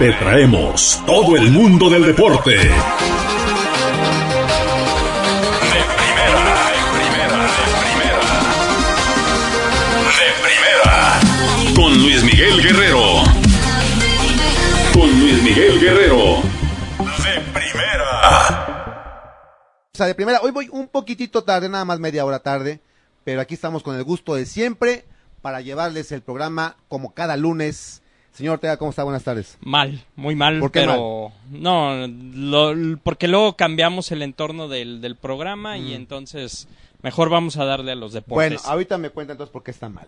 Te traemos todo el mundo del deporte. De primera, de primera, de primera. De primera. Con Luis Miguel Guerrero. Con Luis Miguel Guerrero. De primera. O sea, de primera, hoy voy un poquitito tarde, nada más media hora tarde, pero aquí estamos con el gusto de siempre para llevarles el programa como cada lunes. Señor Ortega, ¿cómo está? Buenas tardes. Mal, muy mal, ¿Por qué pero no, lo- porque luego cambiamos el entorno del, del programa y entonces mejor vamos a darle a los Mm. Bueno, deportes. ahorita me cuenta entonces por qué está mal.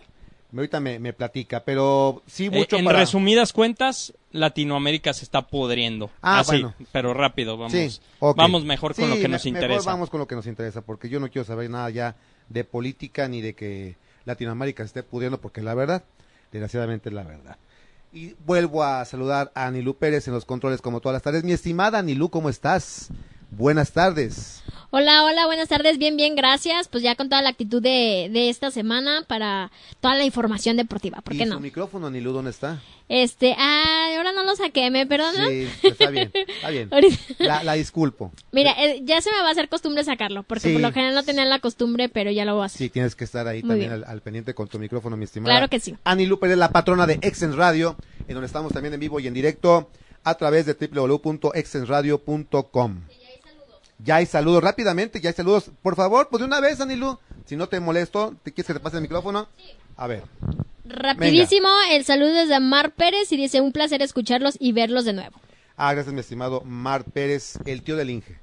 Ahorita me, me platica, pero sí Eh, mucho en para... resumidas cuentas, Latinoamérica se está pudriendo. Ah, Así, bueno. pero rápido, vamos. Sí. Vamos mejor con Sí, lo que me- nos mejor interesa. vamos con lo que nos interesa, porque yo no quiero saber nada ya de política ni de que Latinoamérica se esté pudiendo, porque la verdad, desgraciadamente es la verdad. Y vuelvo a saludar a Anilú Pérez en los controles como todas las tardes. Mi estimada Anilú, ¿cómo estás? Buenas tardes. Hola, hola, buenas tardes, bien, bien, gracias. Pues ya con toda la actitud de, de esta semana para toda la información deportiva, ¿por ¿Y qué su no? micrófono, Anilú, dónde está? Este, ah, ahora no lo saqué, ¿me perdonan? Sí, está bien, está bien. La, la disculpo. Mira, eh, ya se me va a hacer costumbre sacarlo, porque Sí. por lo general no tenía la costumbre, pero ya lo voy a hacer. Sí, tienes que estar ahí Muy también al, al pendiente con tu micrófono, mi estimada. Claro que sí. Ani Lu Pérez, la patrona de Exen Radio, en donde estamos también en vivo y en directo a través de www.exenradio.com. Ya hay saludos rápidamente, ya hay saludos. Por favor, pues de una vez, Anilu, si no te molesto, ¿te quieres que te pase el micrófono? A ver. Rapidísimo, el saludo es de Mar Pérez y dice un placer escucharlos y verlos de nuevo. Ah, gracias, mi estimado Mar Pérez, el tío del Inge.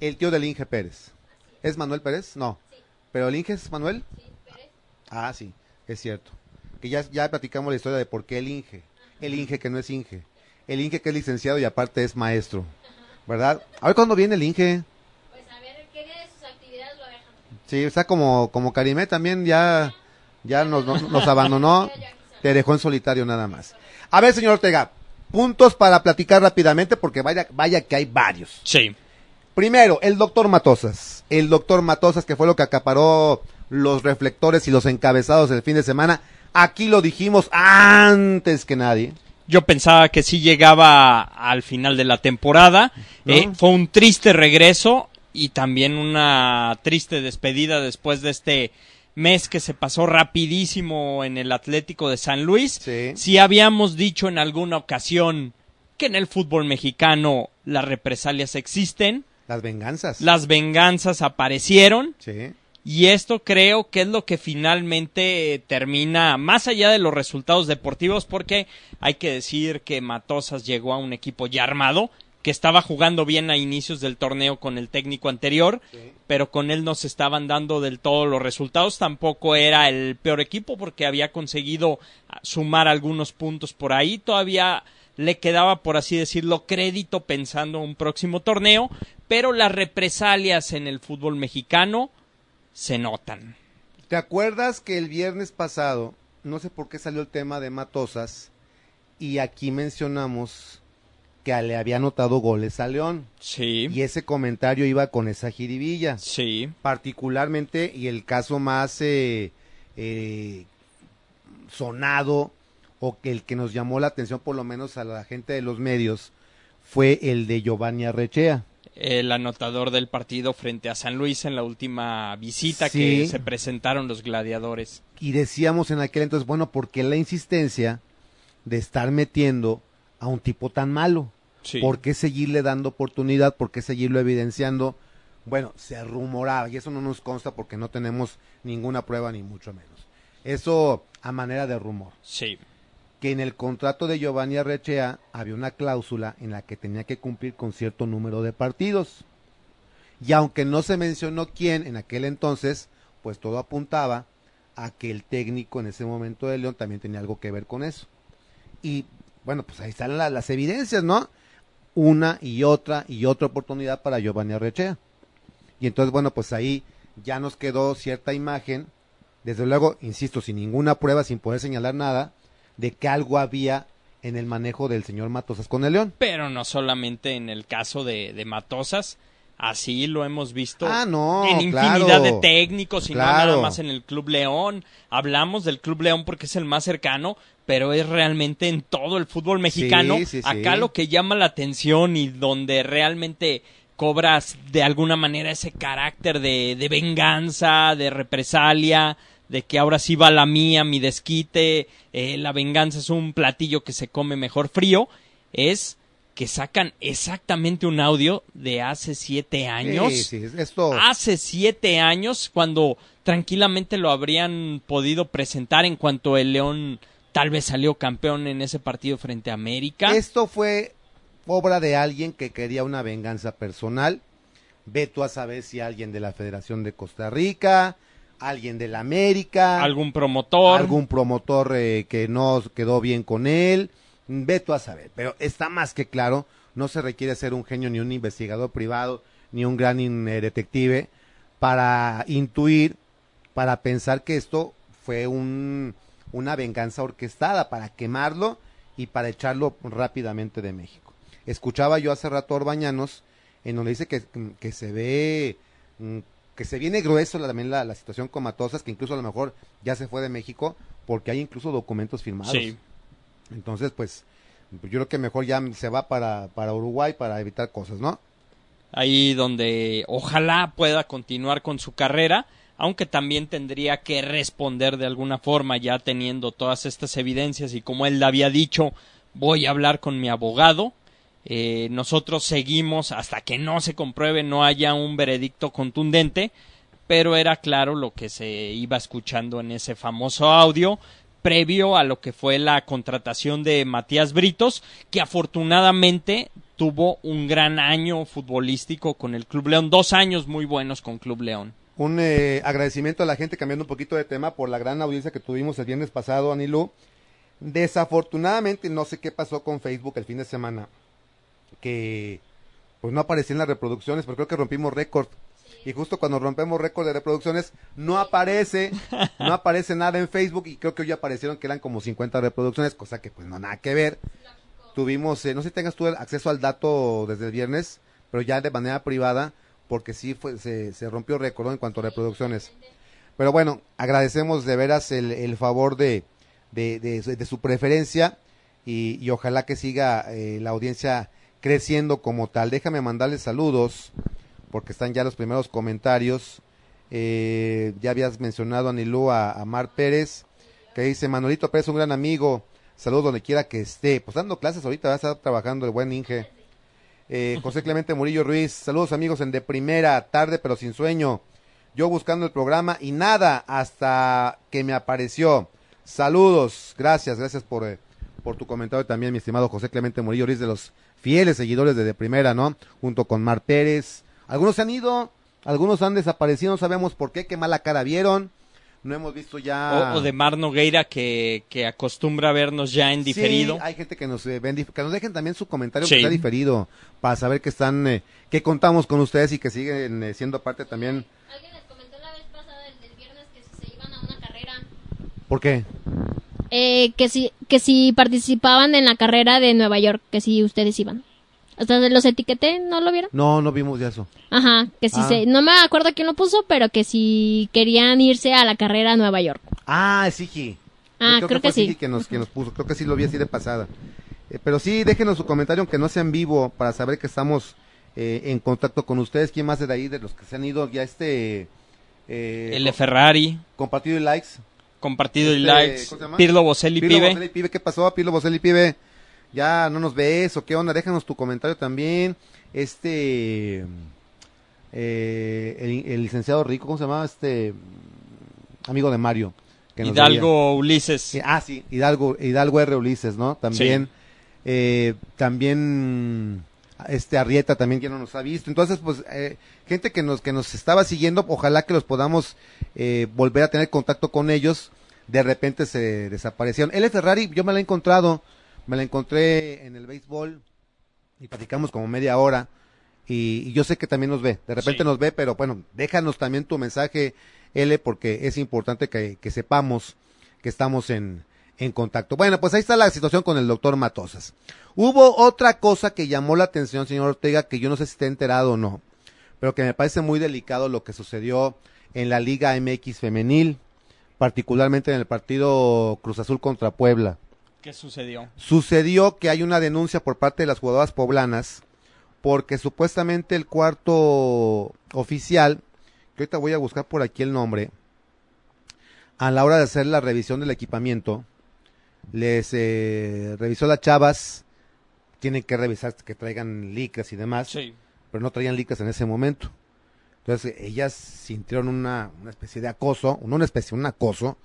El tío del Inge Pérez. ¿Es Manuel Pérez? No. ¿Pero el Inge es Manuel? Ah, sí, es cierto. Que ya, ya platicamos la historia de por qué el Inge. El Inge que no es Inge. El Inge que es licenciado y aparte es maestro. ¿Verdad? A ver cuándo viene el Inge. Pues a ver qué de sus actividades lo dejan. Sí, o sea, como, como Karimé también ya, ya nos, nos, nos abandonó. Te dejó en solitario nada más. A ver, señor Ortega, puntos para platicar rápidamente porque vaya, vaya que hay varios. Sí. Primero, el doctor Matosas. El doctor Matosas, que fue lo que acaparó los reflectores y los encabezados el fin de semana. Aquí lo dijimos antes que nadie. Yo pensaba que sí llegaba al final de la temporada. ¿No? Eh, fue un triste regreso y también una triste despedida después de este mes que se pasó rapidísimo en el Atlético de San Luis. Sí. Si habíamos dicho en alguna ocasión que en el fútbol mexicano las represalias existen, Las venganzas. las venganzas aparecieron Sí. Y esto creo que es lo que finalmente eh, termina, más allá de los resultados deportivos, porque hay que decir que Matosas llegó a un equipo ya armado, que estaba jugando bien a inicios del torneo con el técnico anterior, pero con él no se estaban dando del todo los resultados. Tampoco era el peor equipo porque había conseguido ah, sumar algunos puntos por ahí. Todavía le quedaba, por así decirlo, crédito pensando un próximo torneo, pero las represalias en el fútbol mexicano se notan. ¿Te acuerdas que el viernes pasado, no sé por qué salió el tema de Matosas, y aquí mencionamos que le había anotado goles a León? Sí, Y ese comentario iba con esa jiribilla. sí, particularmente y el caso más eh, eh, sonado o que el que nos llamó la atención por lo menos a la gente de los medios fue el de Giovanni Arrechea. El anotador del partido frente a San Luis en la última visita Sí. que se presentaron los gladiadores. Y decíamos en aquel entonces, bueno, ¿por qué la insistencia de estar metiendo a un tipo tan malo? Sí. ¿Por qué seguirle dando oportunidad? ¿Por qué seguirlo evidenciando? Bueno, se rumoraba, y eso no nos consta porque no tenemos ninguna prueba ni mucho menos. Eso a manera de rumor. Sí, que en el contrato de Giovanni Arrechea había una cláusula en la que tenía que cumplir con cierto número de partidos. Y aunque no se mencionó quién en aquel entonces, pues todo apuntaba a que el técnico en ese momento de León también tenía algo que ver con eso. Y bueno, pues ahí están la- las evidencias, ¿no? Una y otra y otra oportunidad para Giovanni Arrechea. Y entonces, bueno, pues ahí ya nos quedó cierta imagen, desde luego, insisto, sin ninguna prueba, sin poder señalar nada, de que algo había en el manejo del señor Matosas con el León. pero no solamente en el caso de, de Matosas, Así lo hemos visto Ah, no, en claro. infinidad de técnicos y no Claro. nada más en el Club León. Hablamos del Club León porque es el más cercano, pero es realmente en todo el fútbol mexicano. Sí, sí, sí. Acá lo que llama la atención y donde realmente cobras de alguna manera ese carácter de, de venganza, de represalia, de que ahora sí va la mía, mi desquite, eh, la venganza es un platillo que se come mejor frío, es que sacan exactamente un audio de hace siete años. Sí, sí, esto. Hace siete años, cuando tranquilamente lo habrían podido presentar en cuanto el León tal vez salió campeón en ese partido frente a América. Esto fue obra de alguien que quería una venganza personal. Ve tú a saber si alguien de la Federación de Costa Rica, alguien de la América, algún promotor. algún promotor eh, que no quedó bien con él. Ve tú a saber. Pero está más que claro, no se requiere ser un genio ni un investigador privado ni un gran eh, detective para intuir, para pensar que esto fue un, una venganza orquestada para quemarlo y para echarlo rápidamente de México. Escuchaba yo hace rato a Orbañanos en donde dice que, que se ve mm, que se viene grueso la- también la, la situación con Matosas, que incluso a lo mejor ya se fue de México porque hay incluso documentos firmados. Sí. Entonces, pues yo creo que mejor ya se va para, para Uruguay para evitar cosas, ¿no? ahí donde ojalá pueda continuar con su carrera, aunque también tendría que responder de alguna forma ya teniendo todas estas evidencias y como él había dicho, voy a hablar con mi abogado. Eh, nosotros seguimos hasta que no se compruebe, no haya un veredicto contundente, pero era claro lo que se iba escuchando en ese famoso audio previo a lo que fue la contratación de Matías Britos, que afortunadamente tuvo un gran año futbolístico con el Club León, dos años muy buenos con Club León. Un eh, agradecimiento a la gente, cambiando un poquito de tema, por la gran audiencia que tuvimos el viernes pasado, Anilú. Desafortunadamente, no sé qué pasó con Facebook el fin de semana, que pues no aparecían las reproducciones, pero creo que rompimos récord. Y justo cuando rompemos récord de reproducciones, no aparece, no aparece nada en Facebook y creo que hoy aparecieron que eran como 50 reproducciones, cosa que pues no nada que ver. Tuvimos, eh, no sé si tengas tú el acceso al dato desde el viernes, pero ya de manera privada, porque sí fue, se, se rompió récord ¿no? en cuanto a reproducciones. Pero bueno, agradecemos de veras el, el favor de, de, de su preferencia y, y ojalá que siga eh, la audiencia creciendo como tal. Déjame mandarles saludos porque están ya los primeros comentarios. Eh, ya habías mencionado a Nilú, a, a Mar Pérez, que dice, Manolito Pérez, un gran amigo, saludos donde quiera que esté. Pues dando clases ahorita, va a estar trabajando el buen Inge. Eh, José Clemente Murillo Ruiz, saludos amigos en de primera, tarde pero sin sueño. Yo buscando el programa y nada hasta que me apareció. Saludos, gracias, gracias por, eh, por tu comentario también, mi estimado José Clemente Murillo Ruiz, de los fieles seguidores de de primera, ¿no? Junto con Mar Pérez. Algunos se han ido, algunos han desaparecido, no sabemos por qué, qué mala cara vieron. No hemos visto ya. O, o de Mar Nogueira que, que acostumbra vernos ya en diferido. Sí, hay gente que nos eh, ven, que nos dejen también su comentario Sí. que está diferido para saber que están, eh, que contamos con ustedes y que siguen eh, siendo parte también. Alguien les comentó la vez pasada, el del viernes, que si se iban a una carrera. ¿Por qué? Eh, que si, que si participaban en la carrera de Nueva York, que si ustedes iban. Hasta los etiqueté, ¿no lo vieron? No, no vimos ya eso. Ajá, que si Ah. se, no me acuerdo quién lo puso, pero que si querían irse a la carrera a Nueva York. Ah, es Sigi. Ah, creo que fue sí. Que nos, que nos puso, creo que sí lo vi así de pasada. Eh, pero sí, déjenos su comentario, aunque no sea en vivo, para saber que estamos eh, en contacto con ustedes. ¿Quién más de ahí, de los que se han ido ya este... Eh, L. Ferrari, compartido y likes? Compartido y Este, likes. ¿cómo se llama? Pirlo Boselli Pirlo Pibe. Boselli Pibe, ¿qué pasó, Pirlo Boselli Pibe? Ya no nos ves o qué onda, déjanos tu comentario también. Este eh, el, el licenciado Rico, ¿cómo se llamaba? Este amigo de Mario. que nos Hidalgo Ulises. veía. Ah, sí, Hidalgo, Hidalgo R. Ulises, ¿no? También, eh, también este Arrieta también que no nos ha visto. Entonces, pues, eh, gente que nos, que nos estaba siguiendo, ojalá que los podamos eh, volver a tener contacto con ellos. De repente se desaparecieron. L. Ferrari, yo me la he encontrado, me la encontré en el béisbol y platicamos como media hora. Y, y yo sé que también nos ve, de repente Sí. nos ve, pero bueno, déjanos también tu mensaje, L, porque es importante que, que sepamos que estamos en, en contacto. Bueno, pues ahí está la situación con el doctor Matosas. Hubo otra cosa que llamó la atención, señor Ortega, que yo no sé si está enterado o no, pero que me parece muy delicado lo que sucedió en la Liga MX femenil, particularmente en el partido Cruz Azul contra Puebla. ¿Qué sucedió? Sucedió que hay una denuncia por parte de las jugadoras poblanas porque supuestamente el cuarto oficial, que ahorita voy a buscar por aquí el nombre, a la hora de hacer la revisión del equipamiento, les eh, revisó las chavas, tienen que revisar que traigan licras y demás, Sí. pero no traían licras en ese momento. Entonces ellas sintieron una, una especie de acoso, no una especie, un acoso,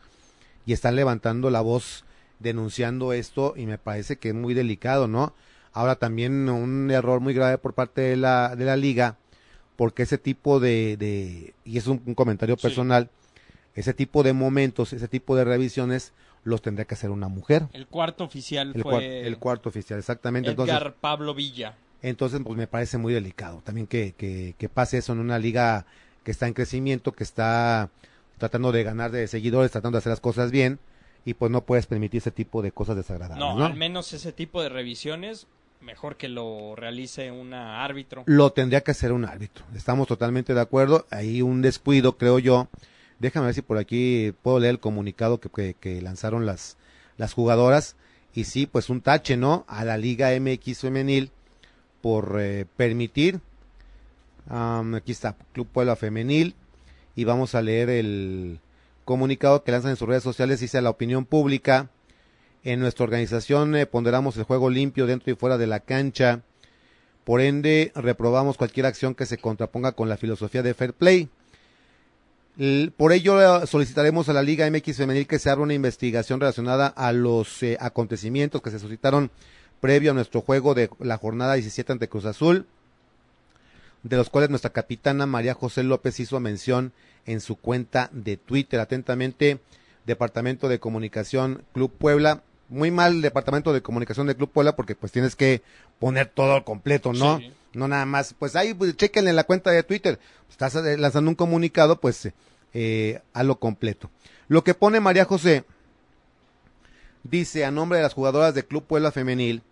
y están levantando la voz denunciando esto y me parece que es muy delicado, ¿no? Ahora también un error muy grave por parte de la, de la liga, porque ese tipo de, de y es un, un comentario Sí. personal, ese tipo de momentos, ese tipo de revisiones los tendría que hacer una mujer. El cuarto oficial El, fue cuar- el cuarto oficial, exactamente. Edgar Entonces, Pablo Villa. Entonces, pues me parece muy delicado también que, que, que pase eso en una liga que está en crecimiento, que está tratando de ganar de seguidores, tratando de hacer las cosas bien, y pues no puedes permitir ese tipo de cosas desagradables. No, ¿no? al menos ese tipo de revisiones, mejor que lo realice un árbitro. Lo tendría que hacer un árbitro. Estamos totalmente de acuerdo. Hay un descuido, creo yo. Déjame ver si por aquí puedo leer el comunicado que, que, que lanzaron las, las jugadoras. Y sí, pues un tache, ¿no? A la Liga MX femenil por eh, permitir. aquí está, Club Puebla Femenil. Y vamos a leer el comunicado que lanzan en sus redes sociales. Dice a la opinión pública. En nuestra organización eh, ponderamos el juego limpio dentro y fuera de la cancha. Por ende, reprobamos cualquier acción que se contraponga con la filosofía de fair play. Por ello, eh, solicitaremos a la Liga MX Femenil que se abra una investigación relacionada a los acontecimientos que se suscitaron previo a nuestro juego de la jornada 17 ante Cruz Azul, de los cuales nuestra capitana María José López hizo mención en su cuenta de Twitter. Atentamente, Departamento de Comunicación Club Puebla. Muy mal el Departamento de Comunicación de Club Puebla porque pues tienes que poner todo al completo, ¿no? Sí. No nada más, pues ahí pues, chequenle en la cuenta de Twitter. Estás eh, lanzando un comunicado, pues eh, a lo completo. Lo que pone María José dice a nombre de las jugadoras de Club Puebla Femenil,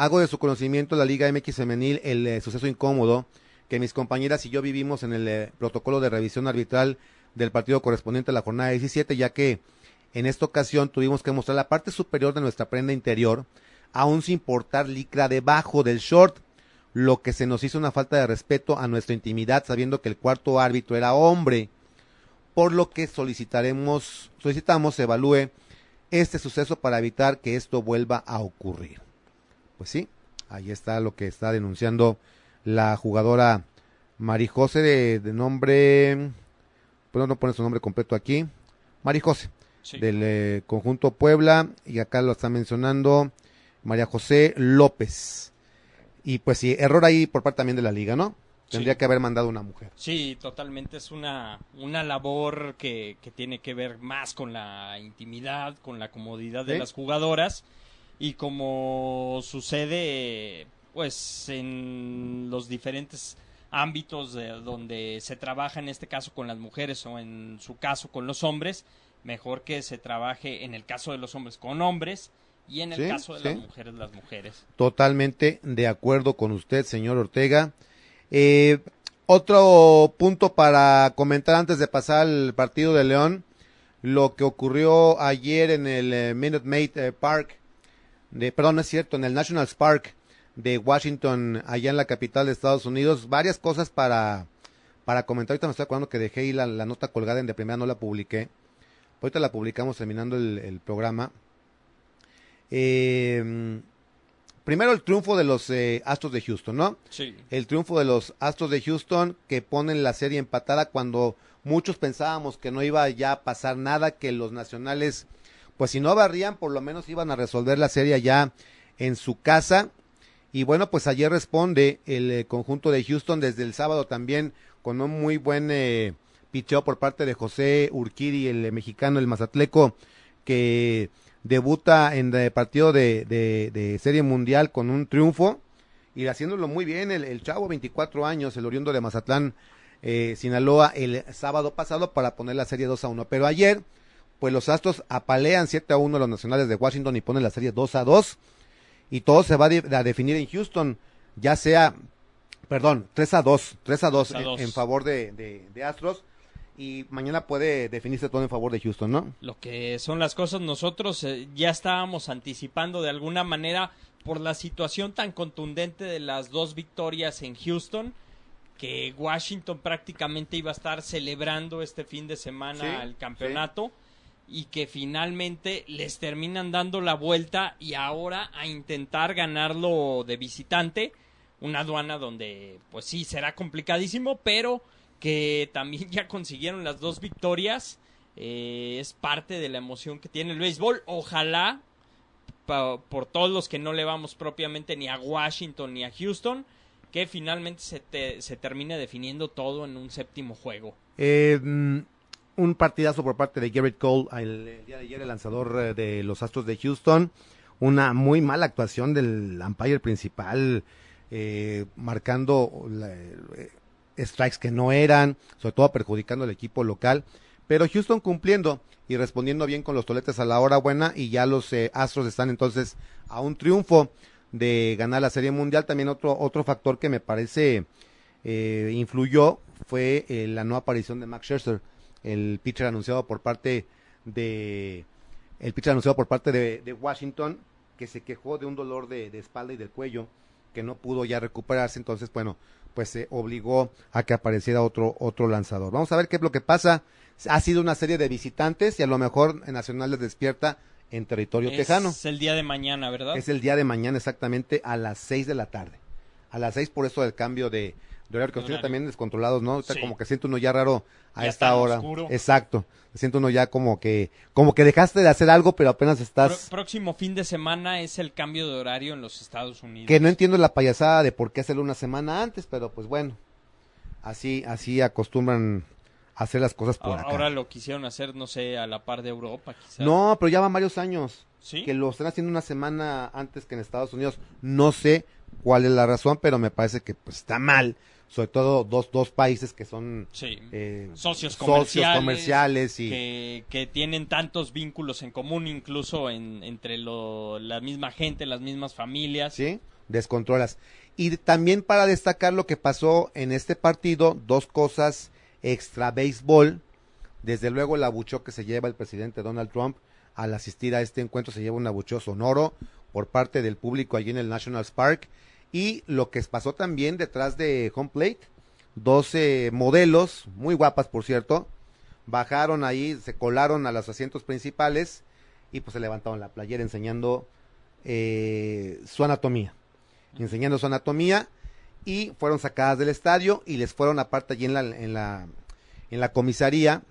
hago de su conocimiento la Liga MX Femenil el eh, suceso incómodo que mis compañeras y yo vivimos en el eh, protocolo de revisión arbitral del partido correspondiente a la jornada 17, ya que en esta ocasión tuvimos que mostrar la parte superior de nuestra prenda interior, aún sin portar licra debajo del short, lo que se nos hizo una falta de respeto a nuestra intimidad, sabiendo que el cuarto árbitro era hombre, por lo que solicitaremos, solicitamos se evalúe este suceso para evitar que esto vuelva a ocurrir. Pues sí, ahí está lo que está denunciando la jugadora Marijose de, de nombre, pues no pone su nombre completo aquí, Marijose, Sí. del eh, conjunto Puebla, y acá lo está mencionando María José López. Y pues sí, error ahí por parte también de la liga, ¿no? Tendría Sí. que haber mandado una mujer. Sí, totalmente es una, una labor que, que tiene que ver más con la intimidad, con la comodidad de Sí. las jugadoras y como sucede pues en los diferentes ámbitos de donde se trabaja en este caso con las mujeres o en su caso con los hombres, mejor que se trabaje en el caso de los hombres con hombres y en el Sí, caso de sí. las mujeres las mujeres. Totalmente de acuerdo con usted, señor Ortega. Eh, otro punto para comentar antes de pasar al partido de León, lo que ocurrió ayer en el eh, Minute Maid eh, Park, de, perdón, no es cierto, en el National Park de Washington, allá en la capital de Estados Unidos, varias cosas para, para comentar. Ahorita me estoy acordando que dejé ahí la, la nota colgada en de primera, no la publiqué. Ahorita la publicamos terminando el, el programa. Eh, primero el triunfo de los eh, Astros de Houston, ¿no? Sí. El triunfo de los Astros de Houston que ponen la serie empatada cuando muchos pensábamos que no iba ya a pasar nada, que los nacionales, pues si no barrían, por lo menos iban a resolver la serie allá en su casa. Y bueno, pues ayer responde el eh, conjunto de Houston desde el sábado también con un muy buen eh, picheo por parte de José Urquidi, el eh, mexicano, el mazatleco, que debuta en el partido de, Serie Mundial con un triunfo y haciéndolo muy bien el, el chavo, 24 años, el oriundo de Mazatlán, eh, Sinaloa, el sábado pasado para poner la serie 2 a 1. Pero ayer, pues los Astros apalean 7 a 1 a los nacionales de Washington y ponen la serie 2 a 2 y todo se va a, de- a definir en Houston, ya sea Perdón, 3 a 2, 3 a 2, 3 a en, 2. en favor de, de- de Astros. Y mañana puede definirse todo en favor de Houston, ¿no? Lo que son las cosas, nosotros eh, ya estábamos anticipando de alguna manera por la situación tan contundente de las dos victorias en Houston, que Washington prácticamente iba a estar celebrando este fin de semana Sí, el campeonato y que finalmente les terminan dando la vuelta y ahora a intentar ganarlo de visitante, una aduana donde pues sí será complicadísimo, pero que también ya consiguieron las dos victorias. eh, es parte de la emoción que tiene el béisbol. Ojalá, pa- por todos los que no le vamos propiamente ni a Washington ni a Houston, que finalmente se, te- se termine definiendo todo en un séptimo juego. Eh, mm, un partidazo por parte de Garrett Cole el, día de ayer, el lanzador eh, de los Astros de Houston. Una muy mala actuación del umpire principal, eh, marcando eh, strikes que no eran, sobre todo perjudicando al equipo local. Pero Houston cumpliendo y respondiendo bien con los toletes a la hora buena y ya los eh, Astros están entonces a un triunfo de ganar la Serie Mundial. También otro, otro factor que me parece eh, influyó fue la no aparición de Max Scherzer, el pitcher anunciado por parte de el pitcher anunciado por parte de, de Washington que se quejó de un dolor de, de espalda y del cuello que no pudo ya recuperarse, entonces bueno, pues se obligó a que apareciera otro otro lanzador. Vamos a ver qué es lo que pasa. Ha sido una serie de visitantes y a lo mejor Nacional les despierta en territorio tejano. Es el día de mañana, ¿verdad? Es el día de mañana exactamente a las 6 de la tarde. A las 6 por eso del cambio de, de horario, que Horario. también descontrolados, ¿no? Ahorita Sí. Como que siente uno ya raro a Ya esta hora. oscuro. Exacto. Siente uno ya como que como que dejaste de hacer algo, pero apenas estás próximo fin de semana es el cambio de horario en los Estados Unidos. que no entiendo la payasada de por qué hacerlo una semana antes, pero pues bueno. Así así acostumbran hacer las cosas por ahora, acá. ahora lo quisieron hacer, no sé, a la par de Europa, quizás. No, pero ya van varios años. ¿Sí? que lo están haciendo una semana antes que en Estados Unidos. No sé cuál es la razón, pero me parece que pues, está mal. Sobre todo dos, dos países que son Sí. eh, Socios comerciales, comerciales y que, que tienen tantos vínculos en común, incluso en, entre lo- la misma gente, las mismas familias. ¿sí? descontrolas. Y también para destacar lo que pasó en este partido, dos cosas extra béisbol. Desde luego el abucheo que se lleva el presidente Donald Trump al asistir a este encuentro, se lleva un abucheo sonoro por parte del público allí en el National Park. Y lo que pasó también detrás de Home Plate, 12 modelos, muy guapas por cierto, bajaron ahí, se colaron a los asientos principales y pues se levantaron la playera enseñando eh, su anatomía, enseñando su anatomía y fueron sacadas del estadio y les fueron aparte allí en la, en la, en la comisaría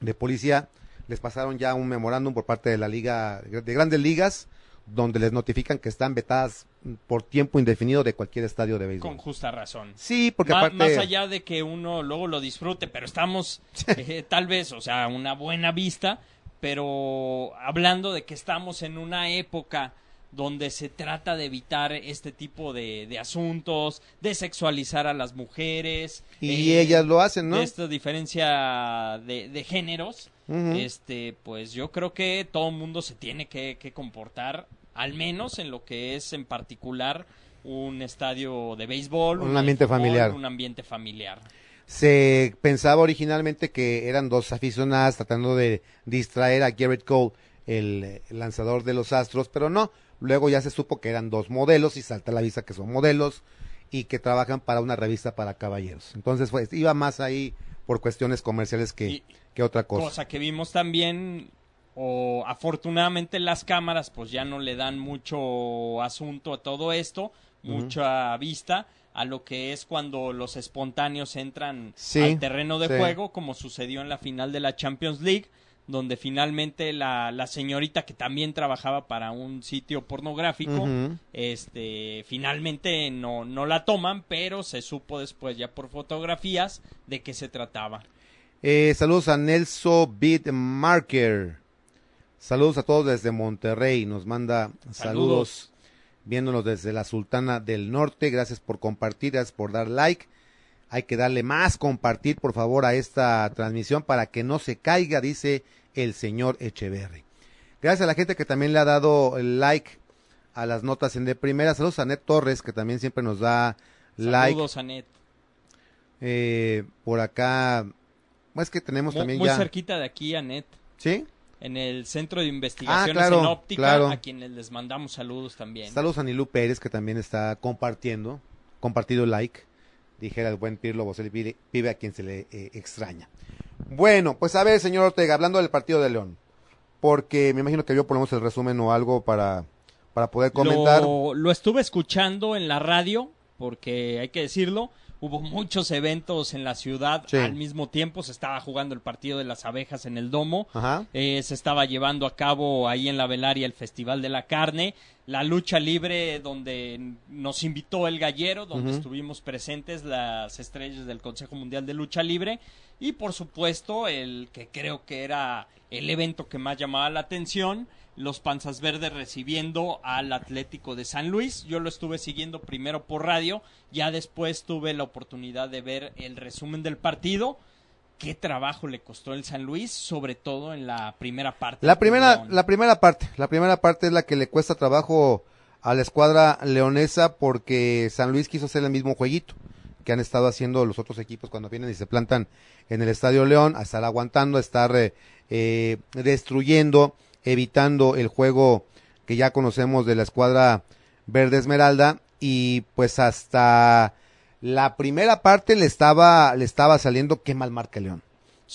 de policía, les pasaron ya un memorándum por parte de la liga de grandes ligas donde les notifican que están vetadas por tiempo indefinido de cualquier estadio de béisbol. Con justa razón. Sí, porque aparte Más allá de que uno luego lo disfrute, pero estamos eh, tal vez, o sea, una buena vista, pero hablando de que estamos en una época donde se trata de evitar este tipo de, de asuntos, de sexualizar a las mujeres. y eh, ellas lo hacen, ¿no? esta diferencia de, de géneros, Este, pues yo creo que todo el mundo se tiene que, que comportar, al menos en lo que es en particular un estadio de béisbol, Un ambiente fútbol, familiar. un ambiente familiar. Se pensaba originalmente que eran dos aficionadas tratando de distraer a Garrett Cole, el, lanzador de los Astros, pero no. Luego ya se supo que eran dos modelos y salta a la vista que son modelos y que trabajan para una revista para caballeros. Entonces fue, iba más ahí por cuestiones comerciales que, Y- que otra cosa. Cosa que vimos también, o afortunadamente las cámaras pues ya no le dan mucho asunto a todo esto, mucha vista a lo que es cuando los espontáneos entran Sí, al terreno de sí. juego, como sucedió en la final de la Champions League, donde finalmente la, la señorita que también trabajaba para un sitio pornográfico, este finalmente no, no la toman, pero se supo después ya por fotografías de qué se trataba. Eh, saludos a Nelson Bitmarker. Saludos a todos desde Monterrey. Nos manda saludos. Saludos. viéndonos desde la Sultana del Norte. Gracias por compartir, gracias por dar like. Hay que darle más compartir, por favor, a esta transmisión para que no se caiga, dice el señor Echeverry. Gracias a la gente que también le ha dado el like a las notas en de primera. Saludos a Net Torres, que también siempre nos da like. Saludos, Anet. Eh, por acá, es que tenemos Muy, también muy ya. cerquita de aquí, Anet. ¿Sí? En el Centro de Investigaciones claro, en Óptica, claro. a quienes les mandamos saludos también. Saludos a Nilú Pérez, que también está compartiendo, compartido like. Dijera el buen Pirlo pibe, pibe a quien se le eh, extraña. Bueno, pues a ver, señor Ortega, hablando del partido de León, porque me imagino que vio por lo menos el resumen o algo para, para poder comentar. Lo, lo estuve escuchando en la radio, porque hay que decirlo, hubo muchos eventos en la ciudad Sí. al mismo tiempo. Se estaba jugando el partido de las abejas en el domo. Ajá. Eh, se estaba llevando a cabo ahí en la Velaria el Festival de la Carne, la lucha libre donde nos invitó el gallero, donde estuvimos presentes las estrellas del Consejo Mundial de Lucha Libre y por supuesto el que creo que era el evento que más llamaba la atención, los Panzas Verdes recibiendo al Atlético de San Luis. Yo lo estuve siguiendo primero por radio, ya después tuve la oportunidad de ver el resumen del partido qué trabajo le costó el San Luis, sobre todo en la primera parte. La primera, León. la primera parte, la primera parte es la que le cuesta trabajo a la escuadra leonesa porque San Luis quiso hacer el mismo jueguito que han estado haciendo los otros equipos cuando vienen y se plantan en el Estadio León, a estar aguantando, a estar eh, eh, destruyendo, evitando el juego que ya conocemos de la escuadra verde esmeralda y pues hasta la primera parte le estaba le estaba saliendo qué mal marca el León.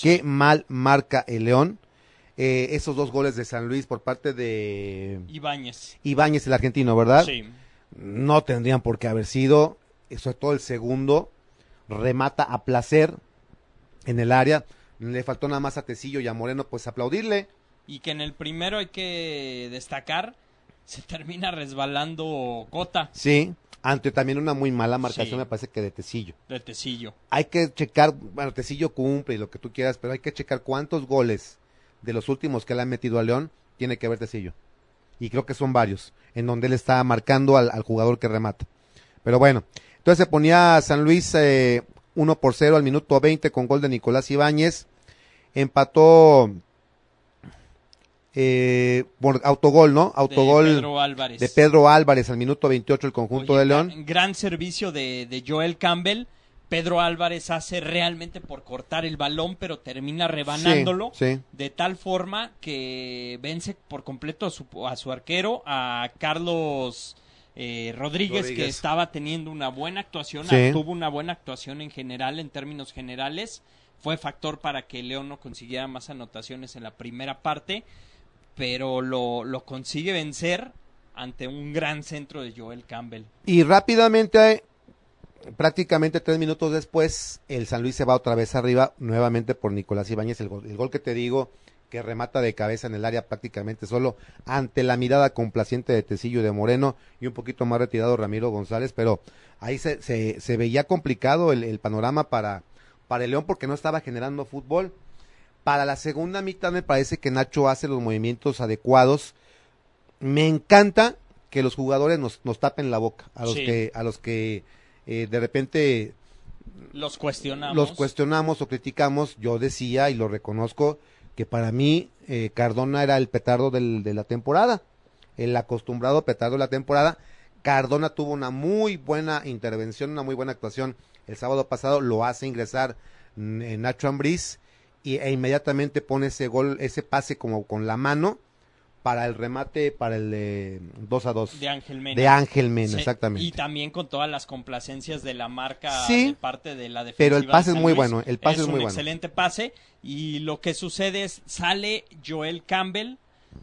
Qué mal marca el León. Eh, esos dos goles de San Luis por parte de Ibáñez. Ibáñez, el argentino, ¿verdad? Sí. No tendrían por qué haber sido. Sobre todo el segundo. Remata a placer en el área. Le faltó nada más a Tecillo y a Moreno, pues aplaudirle. Y que en el primero hay que destacar, se termina resbalando Cota Sí. Ante también una muy mala marcación, Sí. me parece que de Tecillo. de Tecillo. Hay que checar, bueno, Tecillo cumple y lo que tú quieras, pero hay que checar cuántos goles de los últimos que le han metido a León tiene que ver Tecillo. Y creo que son varios, en donde él está marcando al, al jugador que remata. Pero bueno, entonces se ponía San Luis eh, 1 por 0 al minuto 20 con gol de Nicolás Ibáñez. Empató eh, por autogol, ¿no? Autogol de Pedro Álvarez. de Pedro Álvarez al minuto 28 el conjunto Oye, de León. Gran, gran servicio de, de Joel Campbell. Pedro Álvarez hace realmente por cortar el balón, pero termina rebanándolo Sí, sí. de tal forma que vence por completo a su, a su arquero, a Carlos eh, Rodríguez, que estaba teniendo una buena actuación, Sí. tuvo una buena actuación en general, en términos generales. Fue factor para que León no consiguiera más anotaciones en la primera parte, pero lo, consigue vencer ante un gran centro de Joel Campbell. Y rápidamente, prácticamente tres minutos después, el San Luis se va otra vez arriba, nuevamente por Nicolás Ibáñez, el el gol que te digo, que remata de cabeza en el área prácticamente solo, ante la mirada complaciente de Tecillo de Moreno, y un poquito más retirado Ramiro González, pero ahí se, se, se veía complicado el, el panorama para, para el León porque no estaba generando fútbol. Para la segunda mitad me parece que Nacho hace los movimientos adecuados. Me encanta que los jugadores nos, nos tapen la boca a los Sí. que a los que eh, de repente Los cuestionamos. los cuestionamos o criticamos. Yo decía y lo reconozco que para mí eh, Cardona era el petardo del- de la temporada, el acostumbrado petardo de la temporada. Cardona tuvo una muy buena intervención, una muy buena actuación el sábado pasado, lo hace ingresar mm, eh, Nacho Ambriz y, e inmediatamente pone ese gol, ese pase como con la mano para el remate, para el de 2 a 2 de Ángel Mena. de Ángel Mena, Sí, exactamente. Y también con todas las complacencias de la marca Sí, de parte de la defensa. pero el pase es muy bueno, el pase es un muy bueno. excelente pase y lo que sucede es sale Joel Campbell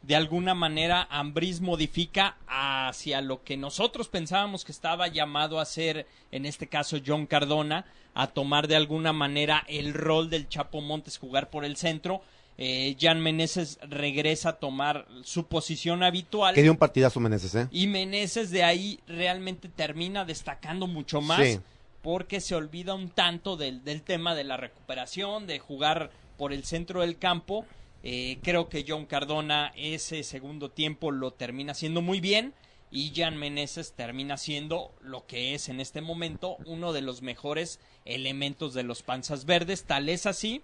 de alguna manera Ambriz modifica hacia lo que nosotros pensábamos que estaba llamado a ser en este caso John Cardona a tomar de alguna manera el rol del Chapo Montes jugar por el centro eh, Jan Meneses regresa a tomar su posición habitual Que dio un partidazo Meneses, ¿eh? y Meneses de ahí realmente termina destacando mucho más Sí. porque se olvida un tanto del, del tema de la recuperación, de jugar por el centro del campo. Eh, creo que John Cardona ese segundo tiempo lo termina haciendo muy bien y Jan Meneses termina siendo lo que es en este momento uno de los mejores elementos de los Panzas Verdes. Tal es así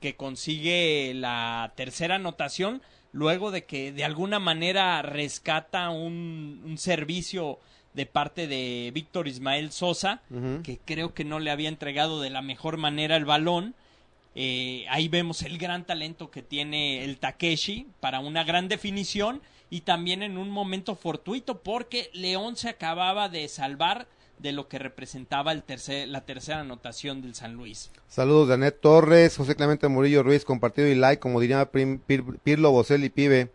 que consigue la tercera anotación luego de que de alguna manera rescata un, un servicio de parte de Víctor Ismael Sosa, que creo que no le había entregado de la mejor manera el balón. Eh, ahí vemos el gran talento que tiene el Takeshi para una gran definición y también en un momento fortuito porque León se acababa de salvar de lo que representaba el la tercera anotación del San Luis. Saludos de Anet Torres, José Clemente Murillo Ruiz, compartido y like, como diría Prim- Pir- Pirlo Bocelli Pibe,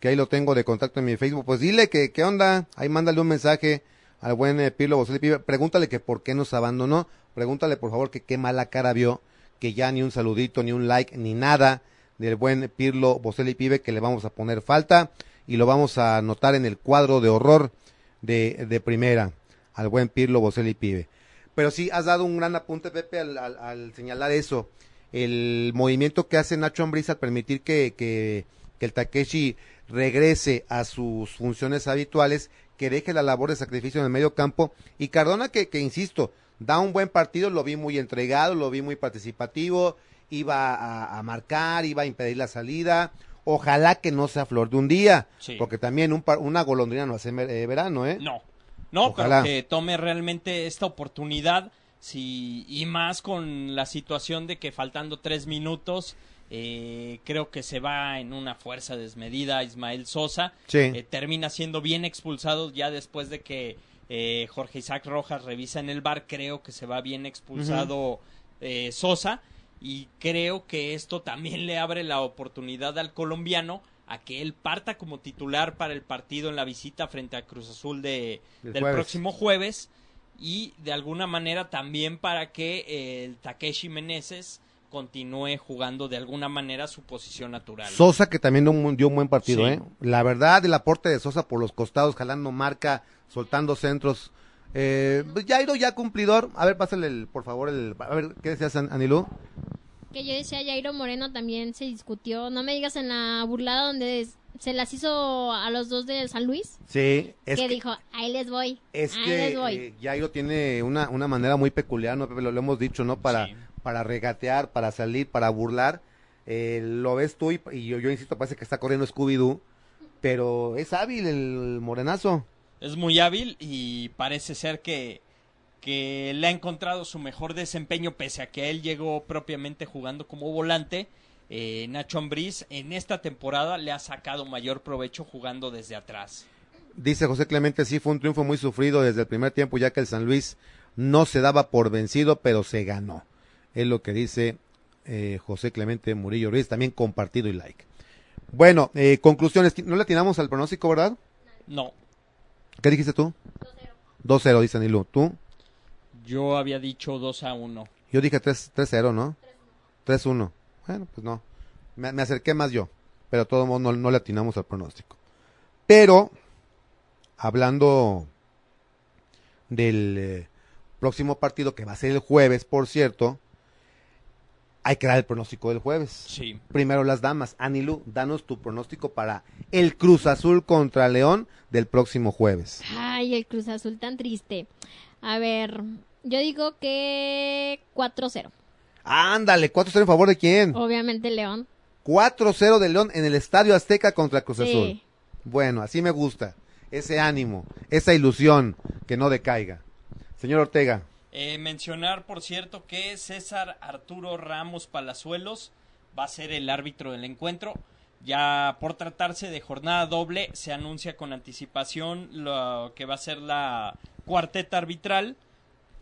que ahí lo tengo de contacto en mi Facebook. Pues dile que, ¿qué onda? Ahí mándale un mensaje al buen eh, Pirlo Bocelli Pibe. Pregúntale que por qué nos abandonó. Pregúntale, por favor, que qué mala cara vio, que ya ni un saludito, ni un like, ni nada del buen Pirlo Bocelli Pibe, que le vamos a poner falta y lo vamos a anotar en el cuadro de horror de, de primera al buen Pirlo Bocelli Pibe. Pero sí, has dado un gran apunte, Pepe, al, al- al señalar eso. El movimiento que hace Nacho Ambriz al permitir que, que, que el Takeshi regrese a sus funciones habituales, que deje la labor de sacrificio en el medio campo. Y Cardona, que, que insisto, da un buen partido, lo vi muy entregado, lo vi muy participativo, iba a, a marcar, iba a impedir la salida. Ojalá que no sea flor de un día, Sí. porque también un par- una golondrina no hace eh, verano, ¿eh? No, no, Ojalá. pero que tome realmente esta oportunidad sí, y más con la situación de que faltando tres minutos eh, creo que se va en una fuerza desmedida Ismael Sosa. Sí. Eh, termina siendo bien expulsado ya después de que eh, Jorge Isaac Rojas revisa en el bar. Creo que se va bien expulsado eh, Sosa y creo que esto también le abre la oportunidad al colombiano a que él parta como titular para el partido en la visita frente a Cruz Azul de, El del jueves. próximo jueves y de alguna manera también para que eh, el Takeshi Meneses continúe jugando de alguna manera su posición natural. Sosa que también dio un, dio un buen partido, Sí. ¿eh? La verdad, el aporte de Sosa por los costados, jalando marca, soltando centros. Eh, pues Jairo ya cumplidor. A ver, pásale el, por favor el... A ver, ¿qué decías, An- Anilú? Que yo decía, Jairo Moreno también se discutió. No me digas en la burlada donde se las hizo a los dos de San Luis. Sí, es que, que, dijo, ahí les voy. es ahí que les voy. eh, Jairo tiene una, una manera muy peculiar, ¿no? Pepe? Lo, lo hemos dicho, ¿no? Para, Sí. para regatear, para salir, para burlar. Eh, lo ves tú y, y yo, yo insisto, parece que está corriendo Scooby-Doo. Pero es hábil el morenazo. Es muy hábil y parece ser que, que le ha encontrado su mejor desempeño pese a que él llegó propiamente jugando como volante. Eh, Nacho Ambriz en esta temporada le ha sacado mayor provecho jugando desde atrás. Dice José Clemente, sí, fue un triunfo muy sufrido desde el primer tiempo, ya que el San Luis no se daba por vencido, pero se ganó. Es lo que dice eh, José Clemente Murillo Ruiz, también compartido y like. Bueno, eh, conclusiones, no le atinamos al pronóstico, ¿verdad? No, ¿Qué dijiste tú? 2-0, dice Anilú. ¿Tú? yo había dicho 2 a 1. Yo dije 3 3-0, ¿no? 3-1. Bueno, pues no. Me, me acerqué más yo, pero todo modo no, no le atinamos al pronóstico. Pero, hablando del eh, próximo partido, que va a ser el jueves, por cierto, hay que dar el pronóstico del jueves. Sí. Primero las damas. Anilu, danos tu pronóstico para el Cruz Azul contra León del próximo jueves. Ay, el Cruz Azul tan triste. A ver, yo digo que 4-0. Ándale, 4-0 en favor de quién? Obviamente León. 4-0 de León en el Estadio Azteca contra Cruz Sí. Azul. Bueno, así me gusta. Ese ánimo, esa ilusión que no decaiga. Señor Ortega, Eh, mencionar, por cierto, que César Arturo Ramos Palazuelos va a ser el árbitro del encuentro. Ya por tratarse de jornada doble, se anuncia con anticipación lo que va a ser la cuarteta arbitral.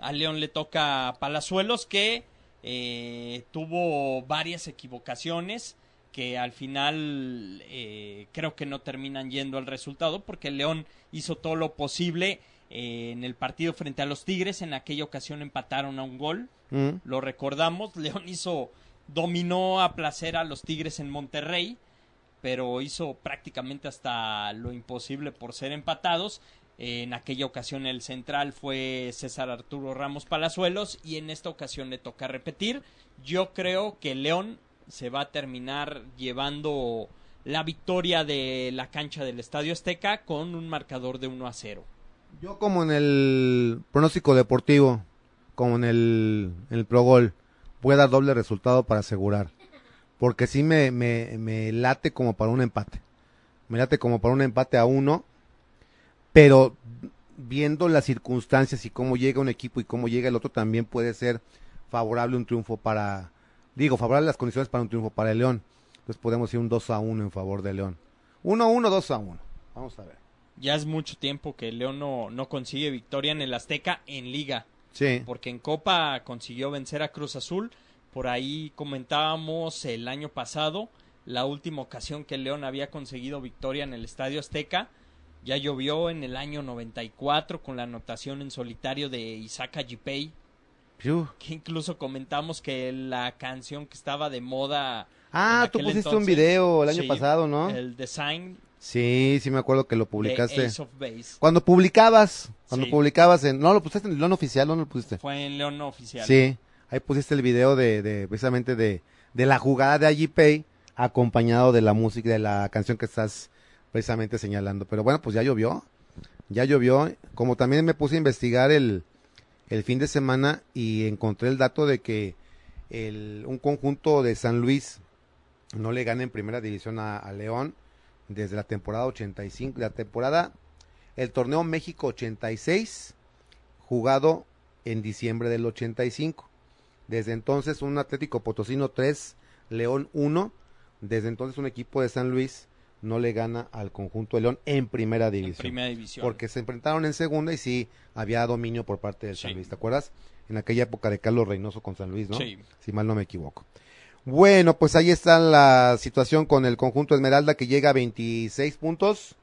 A León le toca Palazuelos, que eh, tuvo varias equivocaciones que al final eh, creo que no terminan yendo al resultado porque León hizo todo lo posible eh, en el partido frente a los Tigres. En aquella ocasión empataron a un gol, ¿mm? lo recordamos. León hizo, dominó a placer a los Tigres en Monterrey, pero hizo prácticamente hasta lo imposible por ser empatados. En aquella ocasión el central fue César Arturo Ramos Palazuelos y en esta ocasión le toca repetir. Yo creo que León se va a terminar llevando la victoria de la cancha del Estadio Azteca con un marcador de 1 a 0. Yo como en el pronóstico deportivo, como en el, el Pro Gol, voy a dar doble resultado para asegurar. Porque sí me, me, me late como para un empate. Me late como para un empate a uno. Pero viendo las circunstancias y cómo llega un equipo y cómo llega el otro, también puede ser favorable un triunfo para, digo, favorable las condiciones para un triunfo para el León. Entonces podemos ir un 2 a 1 en favor de León. 1 a 1, 2 a 1. Vamos a ver. Ya es mucho tiempo que León no, no consigue victoria en el Azteca en liga. Sí. porque en Copa consiguió vencer a Cruz Azul. Por ahí comentábamos el año pasado, la última ocasión que León había conseguido victoria en el Estadio Azteca. Ya llovió en el año 94 con la anotación en solitario de Isaac Ajipei, que incluso comentamos que la canción que estaba de moda. Ah, tú pusiste un video el año sí, pasado, ¿no? El design Sí, sí me acuerdo que lo publicaste. Ace of Base. Cuando publicabas, cuando Sí. publicabas en, no lo pusiste en León oficial, no lo pusiste. Fue en León Oficial. Sí, ahí pusiste el video de, de precisamente de, de la jugada de Ajipei acompañado de la música de la canción que estás precisamente señalando. Pero bueno, pues ya llovió, ya llovió. Como también me puse a investigar el, el fin de semana y encontré el dato de que el, un conjunto de San Luis no le gana en primera división a, a León desde la temporada 85, la temporada, el torneo México 86, jugado en diciembre del 85. Desde entonces un Atlético Potosino 3, León 1. Desde entonces un equipo de San Luis no le gana al conjunto de León en primera En división. primera división. Porque se enfrentaron en segunda y sí había dominio por parte del San. Luis. ¿Te acuerdas? En aquella época de Carlos Reynoso con San Luis, ¿no? Sí. Si mal no me equivoco. Bueno, pues ahí está la situación con el conjunto Esmeralda que llega a 26 puntos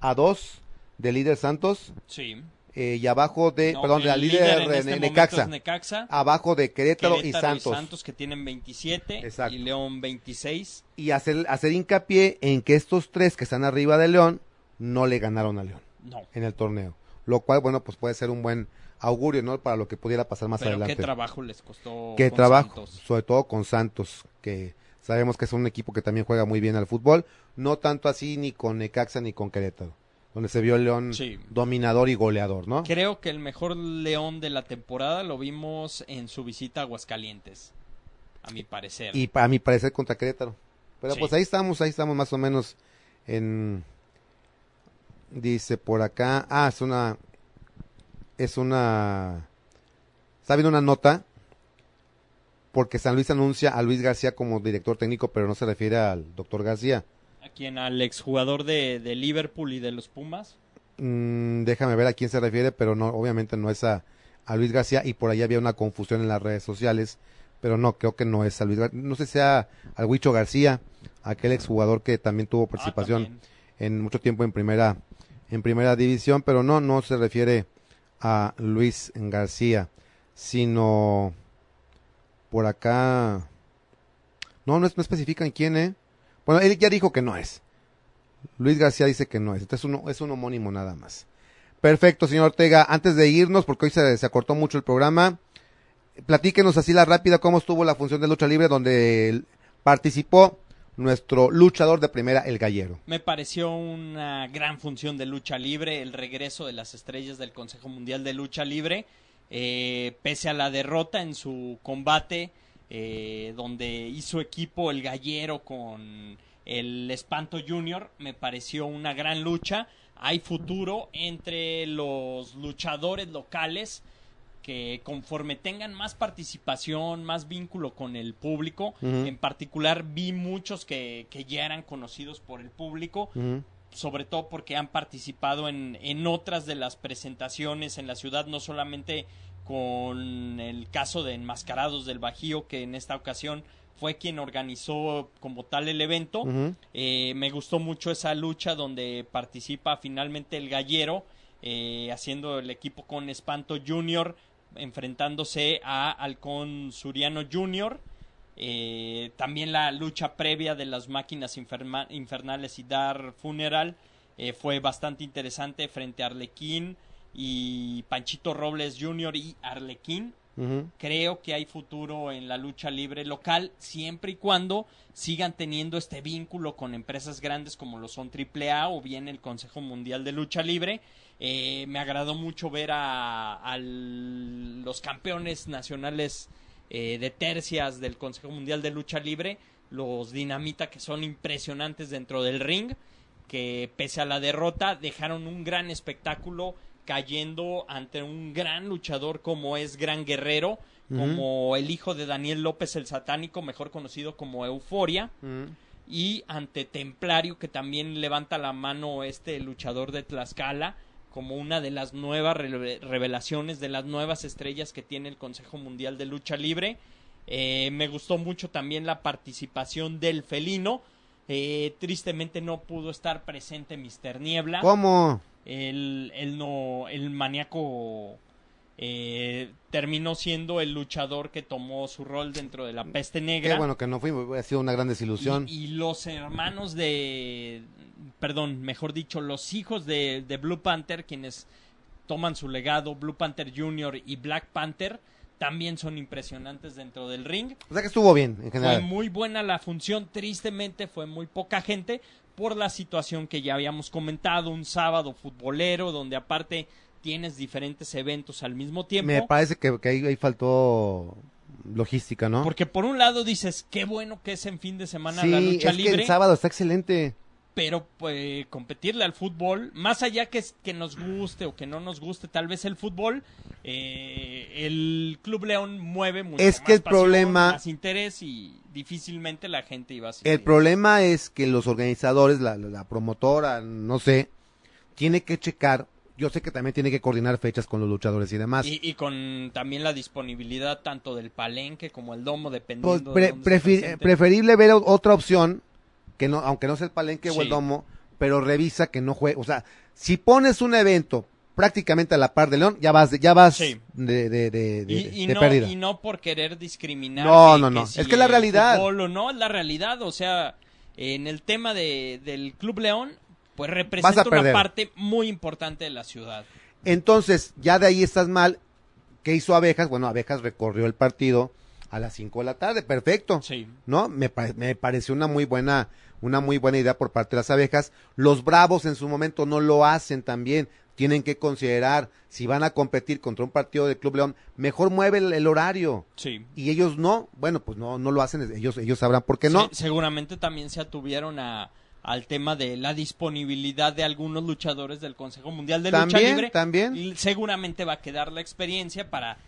a 2 de líder Santos Sí. eh, y abajo de, No, perdón, de la el líder, en este Necaxa, abajo de Querétaro, y Querétaro Santos. que tienen 27 Exacto. y León 26. Y hacer, hacer hincapié en que estos tres que están arriba de León no le ganaron a León No. en el torneo. Lo cual, bueno, pues puede ser un buen augurio, ¿no? Para lo que pudiera pasar más Pero adelante. qué trabajo les costó. Qué con trabajo, Santos. sobre todo con Santos, que sabemos que es un equipo que también juega muy bien al fútbol, no tanto así ni con Necaxa ni con Querétaro, donde se vio el León Sí. dominador y goleador, ¿no? Creo que el mejor León de la temporada lo vimos en su visita a Aguascalientes. A mi parecer. Y para mi parecer contra Querétaro. Pero Sí. pues ahí estamos, ahí estamos más o menos en... Dice por acá, ah, es una... Es una... Está viendo una nota porque San Luis anuncia a Luis García como director técnico, pero no se refiere al doctor García. ¿A quién? ¿Al exjugador de, de Liverpool y de los Pumas? Mm, déjame ver a quién se refiere, pero no, obviamente no es a, a Luis García y por ahí había una confusión en las redes sociales, pero no, creo que no es a Luis García, no sé si sea al Huicho García, aquel exjugador que también tuvo participación Ah, también. en mucho tiempo en primera, en primera división, pero no, no se refiere a Luis García, sino por acá, no, no, es- no especifican quién, eh. Bueno, él ya dijo que no es. Luis García dice que no es. Entonces uno, es un homónimo nada más. Perfecto, señor Ortega. Antes de irnos, porque hoy se, se acortó mucho el programa, platíquenos así la rápida cómo estuvo la función de lucha libre donde participó nuestro luchador de primera, el gallero. Me pareció una gran función de lucha libre, el regreso de las estrellas del Consejo Mundial de Lucha Libre, eh, pese a la derrota en su combate, eh, donde hizo equipo el gallero con el Espanto Junior, me pareció una gran lucha. Hay futuro entre los luchadores locales que conforme tengan más participación, más vínculo con el público, en particular vi muchos que, que ya eran conocidos por el público, sobre todo porque han participado en, en otras de las presentaciones en la ciudad, no solamente con el caso de Enmascarados del Bajío, que en esta ocasión fue quien organizó como tal el evento. Eh, me gustó mucho esa lucha donde participa finalmente el gallero, eh, haciendo el equipo con Espanto Junior, enfrentándose a Halcón Suriano Junior. Eh, también la lucha previa de las máquinas infernales y Dar Funeral eh, fue bastante interesante frente a Arlequín y Panchito Robles Jr. y Arlequín Creo que hay futuro en la lucha libre local siempre y cuando sigan teniendo este vínculo con empresas grandes como lo son AAA o bien el Consejo Mundial de Lucha Libre. Eh, me agradó mucho ver a, los campeones nacionales eh, de tercias del Consejo Mundial de Lucha Libre, los Dinamita que son impresionantes dentro del ring que pese a la derrota dejaron un gran espectáculo cayendo ante un gran luchador como es Gran Guerrero, como el hijo de Daniel López el Satánico, mejor conocido como Euforia, y ante Templario, que también levanta la mano este luchador de Tlaxcala, como una de las nuevas revelaciones, de las nuevas estrellas que tiene el Consejo Mundial de Lucha Libre. Eh, me gustó mucho también la participación del felino. Eh, tristemente no pudo estar presente Mr. Niebla. ¿Cómo? El, el no, el maníaco eh, terminó siendo el luchador que tomó su rol dentro de la peste negra. Qué bueno que no fui, ha sido una gran desilusión. Y, y los hermanos de, perdón, mejor dicho, los hijos de, de Blue Panther, quienes toman su legado, Blue Panther Jr. y Black Panther, también son impresionantes dentro del ring. O sea que estuvo bien, en Fue general. muy buena la función, tristemente fue muy poca gente por la situación que ya habíamos comentado, un sábado futbolero donde aparte tienes diferentes eventos al mismo tiempo. Me parece que, que ahí, ahí faltó logística, ¿no? Porque por un lado dices, qué bueno que es en fin de semana sí, la lucha es que libre. el sábado está excelente. Pero pues competirle al fútbol, más allá que, es- que nos guste o que no nos guste tal vez el fútbol, eh, el Club León mueve mucho Es más que el pasión, problema- más interés y difícilmente la gente iba a El asistir. problema es que los organizadores, la, la promotora, no sé, tiene que checar. Yo sé que también tiene que coordinar fechas con los luchadores y demás. Y, y con también la disponibilidad tanto del palenque como el domo, Pues, dependiendo pre- de dónde preferible ver otra opción, que no, aunque no sea el palenque o el domo, pero revisa que no juegue. O sea, si pones un evento prácticamente a la par de León, ya vas, ya vas Sí. de, de, de, de- Y, y de no, pérdida. y no por querer discriminar. No, no, no. si Es que la realidad. fútbol o no, es la realidad. O sea, en el tema de, del Club León, pues representa una parte muy importante de la ciudad. Entonces, ya de ahí estás mal. ¿Qué hizo Abejas? Bueno, Abejas recorrió el partido a las 5 de la tarde, perfecto. Sí. ¿No? Me, me pareció una muy buena, una muy buena idea por parte de las abejas. Los bravos en su momento no lo hacen también. Tienen que considerar si van a competir contra un partido de Club León, mejor mueve el, el horario. Sí. Y ellos no, bueno, pues no, no lo hacen, ellos, ellos sabrán por qué no. Se- seguramente también se atuvieron a, al tema de la disponibilidad de algunos luchadores del Consejo Mundial de Lucha También, Libre. también. Seguramente va a quedar la experiencia para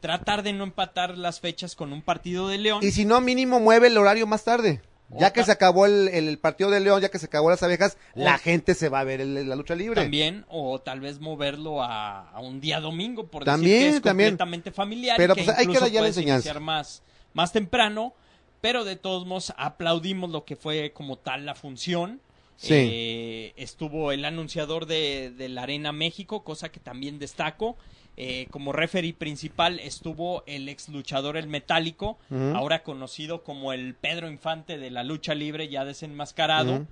tratar de no empatar las fechas con un partido de León. Y si no, mínimo mueve el horario más tarde. Ya que se acabó el, el partido de León, ya que se acabó las abejas, O- la gente se va a ver el- la lucha libre. También, o tal vez moverlo a, a un día domingo, por También, decir que es también. completamente familiar. Pero, que pues, hay que dar ya la enseñanza. más, más temprano, pero de todos modos aplaudimos lo que fue como tal la función. Sí. Eh, estuvo el anunciador de, de la Arena México, cosa que también destaco. Eh, como referee principal estuvo el ex luchador El Metálico, ahora conocido como el Pedro Infante de la lucha libre, ya desenmascarado.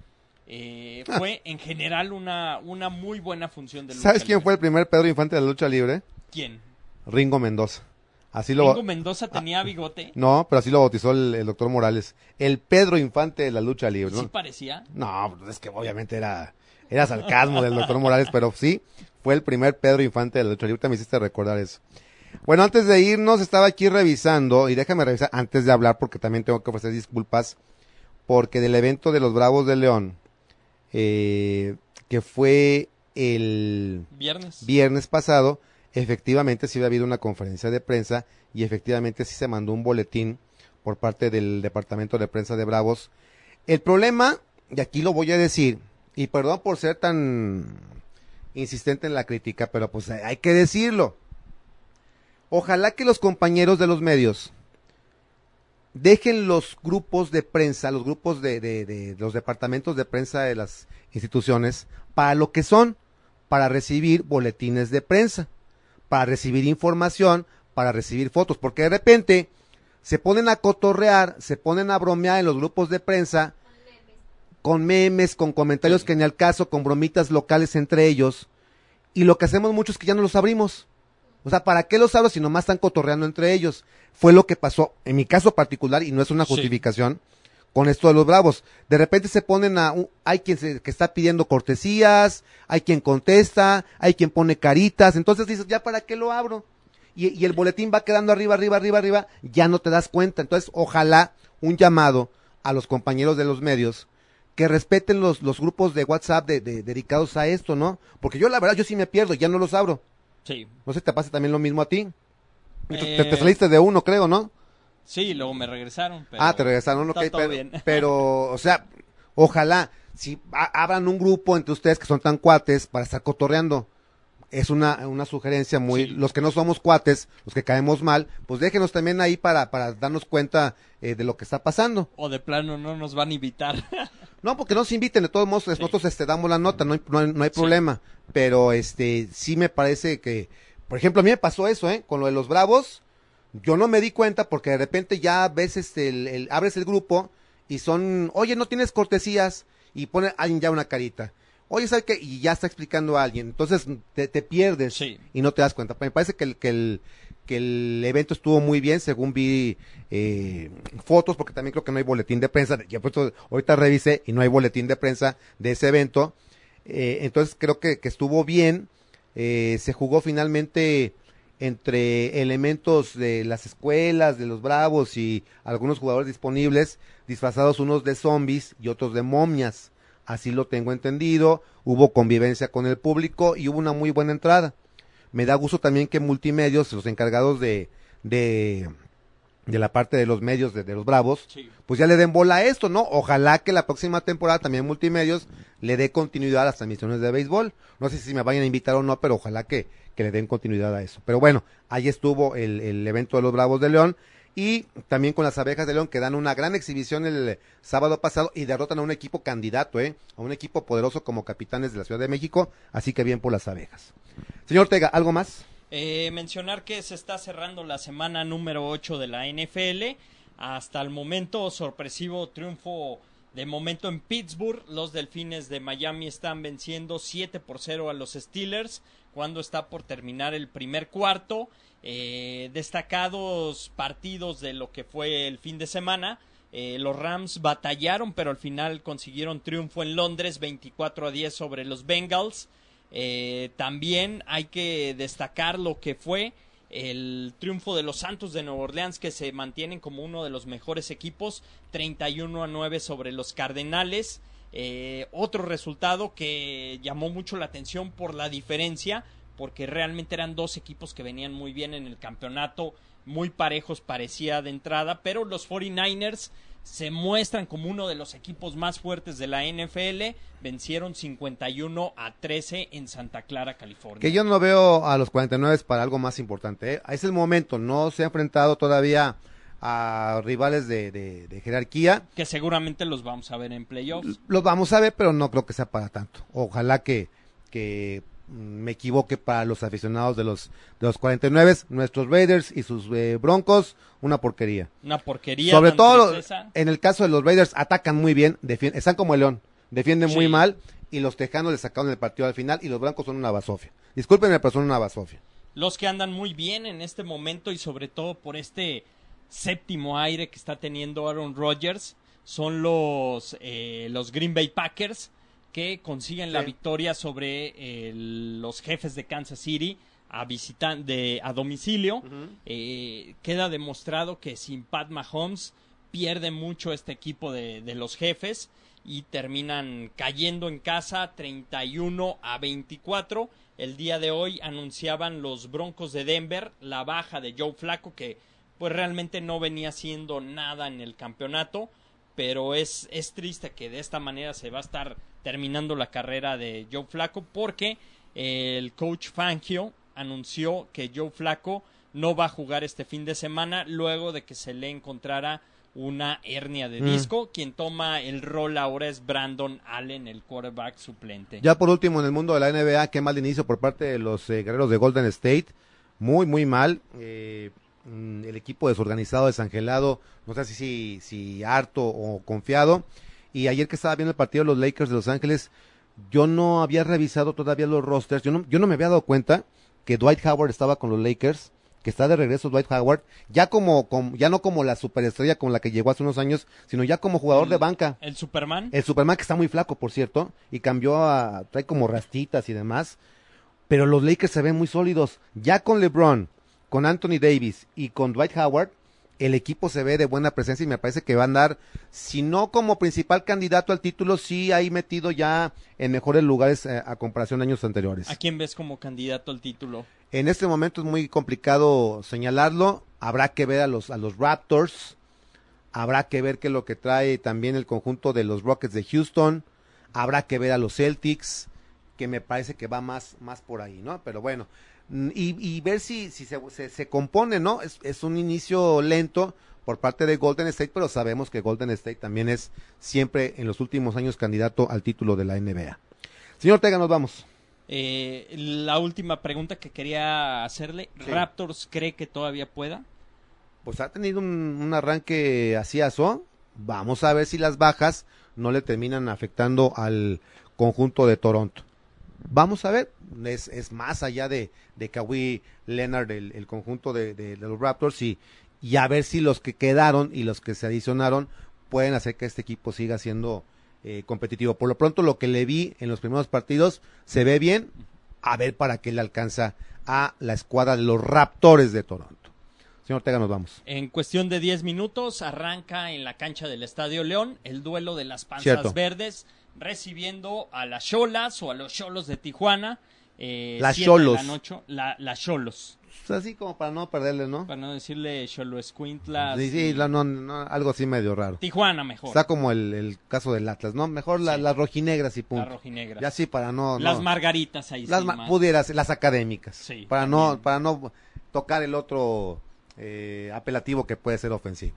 Eh, fue en general una, una muy buena función de lucha ¿Sabes quién libre. fue el primer Pedro Infante de la lucha libre? ¿Quién? Ringo Mendoza. Así lo Ringo Mendoza tenía bigote. No, pero así lo bautizó el, el doctor Morales. El Pedro Infante de la lucha libre, Sí ¿no? parecía. No, pues es que obviamente era, era sarcasmo del doctor Morales, pero sí, fue el primer Pedro Infante de la lucha libre. Ahorita me hiciste recordar eso. Bueno, antes de irnos, estaba aquí revisando, y déjame revisar antes de hablar, porque también tengo que ofrecer disculpas, porque del evento de los Bravos de León, eh, que fue el Viernes. viernes pasado, efectivamente sí había habido una conferencia de prensa y efectivamente sí se mandó un boletín por parte del departamento de prensa de Bravos. El problema, y aquí lo voy a decir, y perdón por ser tan insistente en la crítica, pero pues hay que decirlo. Ojalá que los compañeros de los medios dejen los grupos de prensa, los grupos de, de- los departamentos de prensa de las instituciones para lo que son, para recibir boletines de prensa, para recibir información, para recibir fotos, porque de repente se ponen a cotorrear, se ponen a bromear en los grupos de prensa con memes, con comentarios que ni al caso, con bromitas locales entre ellos, y lo que hacemos mucho es que ya no los abrimos. O sea, ¿para qué los abro si nomás están cotorreando entre ellos? Fue lo que pasó en mi caso particular y no es una Sí. justificación con esto de los bravos. De repente se ponen a, un- hay quien se, que está pidiendo cortesías, hay quien contesta, hay quien pone caritas, entonces dices, ya para qué lo abro? Y, y el boletín va quedando arriba, arriba, arriba, arriba, ya no te das cuenta. Entonces, ojalá un llamado a los compañeros de los medios que respeten los, los grupos de WhatsApp de, de- dedicados a esto, ¿no? Porque yo la verdad, yo sí me pierdo, ya no los abro. Sí. No sé, te pasa también lo mismo a ti. Te, Eh, te saliste de uno, creo, ¿no? Sí, luego me regresaron. pero ah, te regresaron, ok, pero, bien. pero, o sea, ojalá, si a- abran un grupo entre ustedes que son tan cuates para estar cotorreando. Es una, una sugerencia muy, Sí. los que no somos cuates, los que caemos mal, pues déjenos también ahí para, para darnos cuenta eh, de lo que está pasando. O de plano no nos van a invitar. No, porque no se inviten, de todos modos, nosotros este, damos la nota, no hay, no hay, no hay Sí. problema. Pero este, sí me parece que, por ejemplo, a mí me pasó eso, ¿eh? Con lo de los bravos, yo no me di cuenta porque de repente ya ves, este, el, el- abres el grupo y son, oye, no tienes cortesías y pone alguien ya una carita. Oye, ¿sabes qué? Y ya está explicando a alguien. Entonces te, te pierdes Sí. y no te das cuenta. Me parece que el, que el, que el evento estuvo muy bien, según vi eh, fotos, porque también creo que no hay boletín de prensa. Ya puesto, ahorita revisé y no hay boletín de prensa de ese evento. Eh, entonces creo que, que estuvo bien. Eh, se jugó finalmente entre elementos de las escuelas, de los bravos y algunos jugadores disponibles, disfrazados unos de zombies y otros de momias. Así lo tengo entendido. Hubo convivencia con el público y hubo una muy buena entrada. Me da gusto también que multimedios, los encargados de, de, de la parte de los medios de, de los bravos, Sí. pues ya le den bola a esto, ¿no? Ojalá que la próxima temporada también multimedios le dé continuidad a las transmisiones de béisbol. No sé si me vayan a invitar o no, pero ojalá que, que le den continuidad a eso. Pero bueno, ahí estuvo el, el evento de los Bravos de León y también con las abejas de León que dan una gran exhibición el sábado pasado y derrotan a un equipo candidato, ¿eh? A un equipo poderoso como capitanes de la Ciudad de México, así que bien por las abejas. Señor Ortega, ¿algo más? Eh, mencionar que se está cerrando la semana número 8 de la NFL. Hasta el momento, sorpresivo triunfo de momento en Pittsburgh. Los Delfines de Miami están venciendo 7 por 0 a los Steelers cuando está por terminar el primer cuarto. Eh, destacados partidos de lo que fue el fin de semana. Eh, los Rams batallaron, pero al final consiguieron triunfo en Londres 24 a 10 sobre los Bengals. Eh, también hay que destacar lo que fue el triunfo de los Santos de Nueva Orleans que se mantienen como uno de los mejores equipos 31 a 9 sobre los Cardenales. Eh, otro resultado que llamó mucho la atención por la diferencia porque realmente eran dos equipos que venían muy bien en el campeonato muy parejos parecía de entrada pero los 49ers se muestran como uno de los equipos más fuertes de la NFL. Vencieron 51 a 13 en Santa Clara, California. Que yo no veo a los 49 para algo más importante. ¿eh? Es el momento, no se ha enfrentado todavía a rivales de, de- de jerarquía. Que seguramente los vamos a ver en playoffs. Los vamos a ver, pero no creo que sea para tanto. Ojalá que, que me equivoque para los aficionados de los, de los 49, nuestros Raiders y sus eh, Broncos, una porquería. Una porquería. Sobre todo en el caso de los Raiders, atacan muy bien, están como el León, defienden muy mal y los Tejanos le sacaron el partido al final y los Blancos son una basofia. Discúlpenme, pero son una basofia. Los que andan muy bien en este momento y sobre todo por este séptimo aire que está teniendo Aaron Rodgers son los, eh, los Green Bay Packers que consiguen la victoria sobre los jefes de Kansas City a visitan de a domicilio. Eh, queda demostrado que sin Pat Mahomes pierde mucho este equipo de, de los jefes y terminan cayendo en casa 31 a 24. El día de hoy anunciaban los Broncos de Denver la baja de Joe Flaco que pues realmente no venía haciendo nada en el campeonato, pero es, es triste que de esta manera se va a estar terminando la carrera de Joe Flaco porque el coach Fangio anunció que Joe Flaco no va a jugar este fin de semana luego de que se le encontrara una hernia de Mm. disco. Quien toma el rol ahora es Brandon Allen, el quarterback suplente. Ya por último, en el mundo de la NBA, qué mal inicio por parte de los eh, guerreros de Golden State. Muy, muy mal. Eh, mm, el equipo desorganizado, desangelado, no sé si, si, si harto o confiado. Y ayer que estaba viendo el partido de los Lakers de Los Ángeles, yo no había revisado todavía los rosters. Yo no, yo no me había dado cuenta que Dwight Howard estaba con los Lakers, que está de regreso Dwight Howard, ya como, como- ya no como la superestrella con la que llegó hace unos años, sino ya como jugador El- de banca. El Superman. El Superman que está muy flaco, por cierto, y cambió a, trae como rastitas y demás. Pero los Lakers se ven muy sólidos. Ya con LeBron, con Anthony Davis y con Dwight Howard, el equipo se ve de buena presencia y me parece que va a andar, si no como principal candidato al título, sí ahí metido ya en mejores lugares eh, a comparación de años anteriores. ¿A quién ves como candidato al título? En este momento es muy complicado señalarlo, habrá que ver a los, a los Raptors, habrá que ver qué es lo que trae también el conjunto de los Rockets de Houston, habrá que ver a los Celtics, que me parece que va más, más por ahí, ¿no? Pero bueno, y, y ver si, si se, se, se compone, ¿no? Es, es un inicio lento por parte de Golden State, pero sabemos que Golden State también es siempre en los últimos años candidato al título de la NBA. Señor Tega, nos vamos. Eh, la última pregunta que quería hacerle, Sí. ¿Raptors cree que todavía pueda? Pues ha tenido un, un arranque así aso. Vamos a ver si las bajas no le terminan afectando al conjunto de Toronto. Vamos a ver, es, es más allá de, de Kawhi Leonard, el, el conjunto de, de- de los Raptors, y, y a ver si los que quedaron y los que se adicionaron pueden hacer que este equipo siga siendo eh, competitivo. Por lo pronto, lo que le vi en los primeros partidos se ve bien, a ver para qué le alcanza a la escuadra de los Raptors de Toronto. Señor Ortega, nos vamos. En cuestión de 10 minutos arranca en la cancha del Estadio León el duelo de las panzas Cierto. verdes recibiendo a las Cholas o a los Cholos de Tijuana. Eh, Las Xolos. la las Cholos. Pues así como para no perderle, ¿no? Para no decirle Cholo Escuintlas. Sí, sí, la- no, no, algo así medio raro. Tijuana mejor. Está como el, el caso del Atlas, ¿no? Mejor la- Sí. las rojinegras y punto. rojinegra. Ya sí, para no... Las no. margaritas ahí las sí, ma- pudieras, las académicas. Sí, para no, para no tocar el otro eh, apelativo que puede ser ofensivo.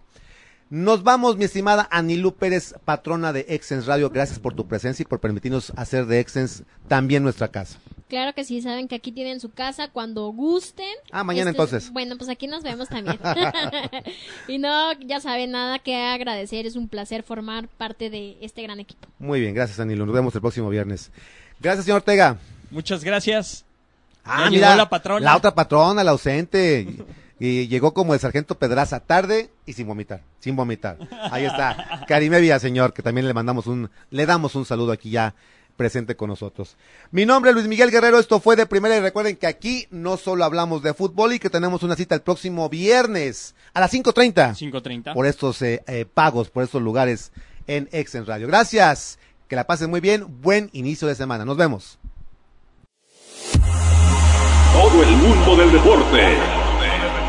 Nos vamos, mi estimada Anilú Pérez, patrona de Exens Radio. Gracias por tu presencia y por permitirnos hacer de Exens también nuestra casa. Claro que sí, saben que aquí tienen su casa cuando gusten. Ah, mañana Este, entonces. Bueno, pues aquí nos vemos también. y no, ya saben, nada que agradecer. Es un placer formar parte de este gran equipo. Muy bien, gracias Anilú. Nos vemos el próximo viernes. Gracias, señor Ortega. Muchas gracias. Ah, Ya mira, la patrona. La otra patrona, la ausente. Y, llegó como el sargento Pedraza, tarde y sin vomitar, sin vomitar. Ahí está. Karime señor, que también le mandamos un, le damos un saludo aquí ya presente con nosotros. Mi nombre es Luis Miguel Guerrero, esto fue de primera y recuerden que aquí no solo hablamos de fútbol y que tenemos una cita el próximo viernes a las 5.30 5.30. por estos eh, eh, pagos, por estos lugares en Exen Radio. Gracias, que la pasen muy bien, buen inicio de semana, nos vemos. Todo el mundo del deporte.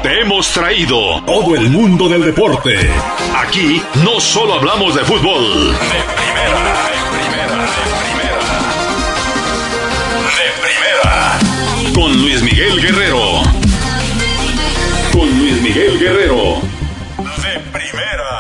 Te hemos traído todo el mundo del deporte. Aquí no solo hablamos de fútbol. De primera, de primera, de primera. De primera. Con Luis Miguel Guerrero. Con Luis Miguel Guerrero. De primera.